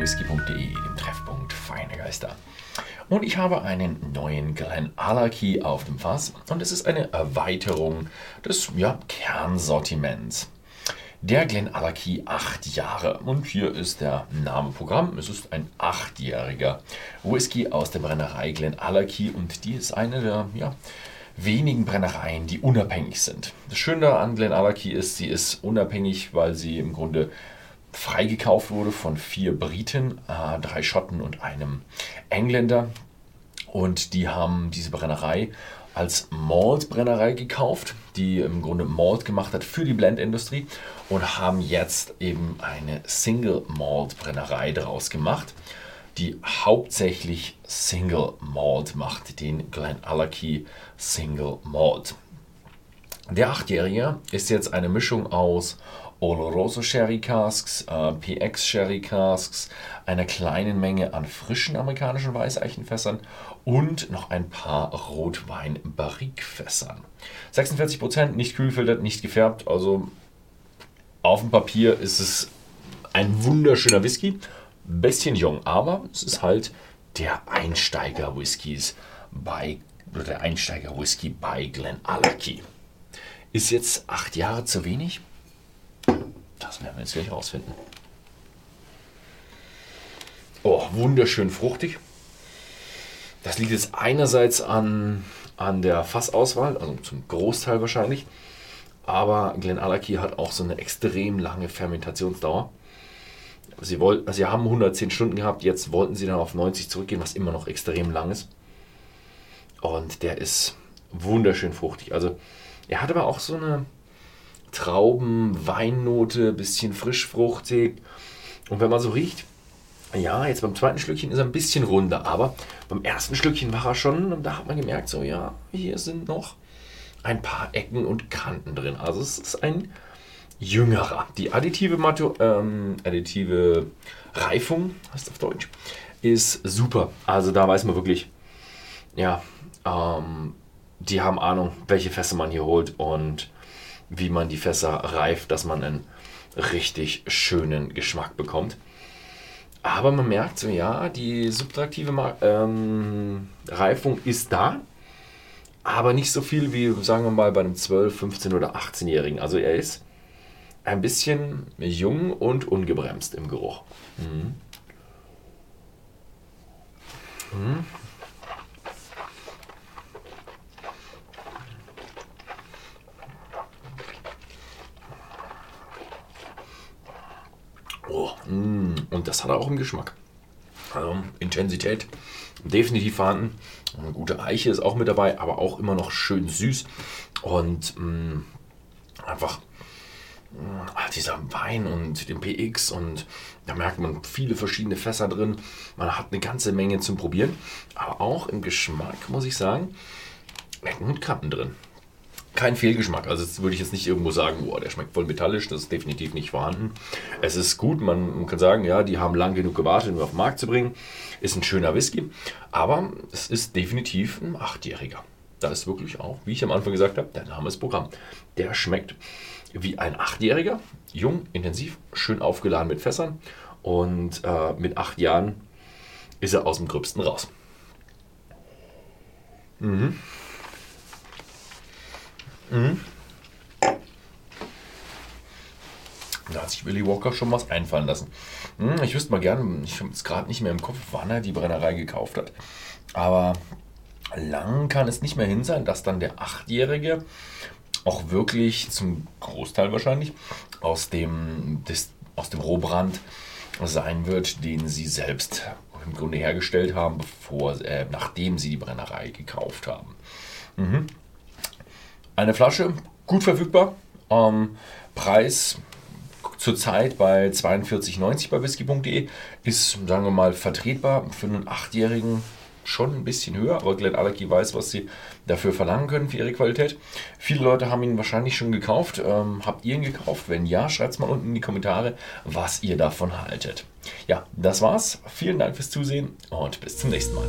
www.whisky.de, dem Treffpunkt Feine Geister. Und ich habe einen neuen Glen Allerkey auf dem Fass und es ist eine Erweiterung des ja, Kernsortiments. Der Glen Allerkey 8 Jahre. Und hier ist der Name Programm. Es ist ein achtjähriger Whisky aus der Brennerei Glen Allerkey und die ist eine der ja, wenigen Brennereien, die unabhängig sind. Das Schöne an Glen Allerkey ist, sie ist unabhängig, weil sie im Grunde freigekauft wurde von vier Briten, äh, drei Schotten und einem Engländer. Und die haben diese Brennerei als Malt-Brennerei gekauft, die im Grunde Malt gemacht hat für die Blendindustrie und haben jetzt eben eine Single-Malt-Brennerei daraus gemacht, die hauptsächlich Single Malt macht, den Glen Allerkey Single Malt. Der Achtjährige ist jetzt eine Mischung aus Oloroso Sherry Casks, äh, PX Sherry Casks, einer kleinen Menge an frischen amerikanischen Weißeichenfässern und noch ein paar Rotwein Barrique-Fässern. 46% nicht kühlfiltert, nicht gefärbt, also auf dem Papier ist es ein wunderschöner Whisky. Bisschen jung, aber es ist halt der Einsteiger-Whiskys bei, oder der Einsteiger-Whisky bei Glen Allerkey. Ist jetzt acht Jahre zu wenig? Das werden wir jetzt gleich rausfinden. Oh, wunderschön fruchtig. Das liegt jetzt einerseits an, an der Fassauswahl, also zum Großteil wahrscheinlich. Aber Glen Allerkey hat auch so eine extrem lange Fermentationsdauer. Sie, also sie haben 110 Stunden gehabt, jetzt wollten sie dann auf 90 zurückgehen, was immer noch extrem lang ist. Und der ist wunderschön fruchtig. Also er hat aber auch so eine, Trauben, Weinnote, bisschen frischfruchtig. Und wenn man so riecht, ja, jetzt beim zweiten Schlückchen ist er ein bisschen runder, aber beim ersten Schlückchen war er schon, und da hat man gemerkt, so ja, hier sind noch ein paar Ecken und Kanten drin. Also es ist ein jüngerer. Die additive, Matu ähm, additive Reifung, heißt auf Deutsch, ist super. Also da weiß man wirklich, ja, ähm, die haben Ahnung, welche Fässer man hier holt und wie man die Fässer reift, dass man einen richtig schönen Geschmack bekommt. Aber man merkt so, ja, die subtraktive ähm, Reifung ist da, aber nicht so viel wie, sagen wir mal, bei einem 12-, 15- oder 18-Jährigen. Also er ist ein bisschen jung und ungebremst im Geruch. Mhm. Mhm. Oh, mm, und das hat er auch im Geschmack. Also Intensität definitiv vorhanden. Eine gute Eiche ist auch mit dabei, aber auch immer noch schön süß. Und mh, mm, einfach mh, mm, dieser Wein und den PX und da merkt man viele verschiedene Fässer drin. Man hat eine ganze Menge zum Probieren. Aber auch im Geschmack, muss ich sagen, Ecken und Kanten drin kein Fehlgeschmack. Also das würde ich jetzt nicht irgendwo sagen, boah, der schmeckt voll metallisch, das ist definitiv nicht vorhanden. Es ist gut, man kann sagen, ja, die haben lang genug gewartet, um auf den Markt zu bringen. Ist ein schöner Whisky, aber es ist definitiv ein Achtjähriger. Da ist wirklich auch, wie ich am Anfang gesagt habe, der Name ist Programm. Der schmeckt wie ein Achtjähriger, jung, intensiv, schön aufgeladen mit Fässern und äh, mit acht Jahren ist er aus dem Gröbsten raus. Mhm. Mhm. Da hat sich Willy Walker schon was einfallen lassen. Hm, ich wüsste mal gerne, ich habe es gerade nicht mehr im Kopf, wann er die Brennerei gekauft hat. Aber lang kann es nicht mehr hin sein, dass dann der Achtjährige auch wirklich zum Großteil wahrscheinlich aus dem, des, aus dem Rohbrand sein wird, den sie selbst im Grunde hergestellt haben, bevor, äh, nachdem sie die Brennerei gekauft haben. Mhm. Eine Flasche, gut verfügbar. Ähm, Preis zurzeit bei 42,90 bei whisky.de ist, sagen wir mal, vertretbar für einen Achtjährigen schon ein bisschen höher, aber Glen Allerkey weiß, was sie dafür verlangen können für ihre Qualität. Viele Leute haben ihn wahrscheinlich schon gekauft. Ähm, habt ihr ihn gekauft? Wenn ja, schreibt es mal unten in die Kommentare, was ihr davon haltet. Ja, das war's. Vielen Dank fürs Zusehen und bis zum nächsten Mal.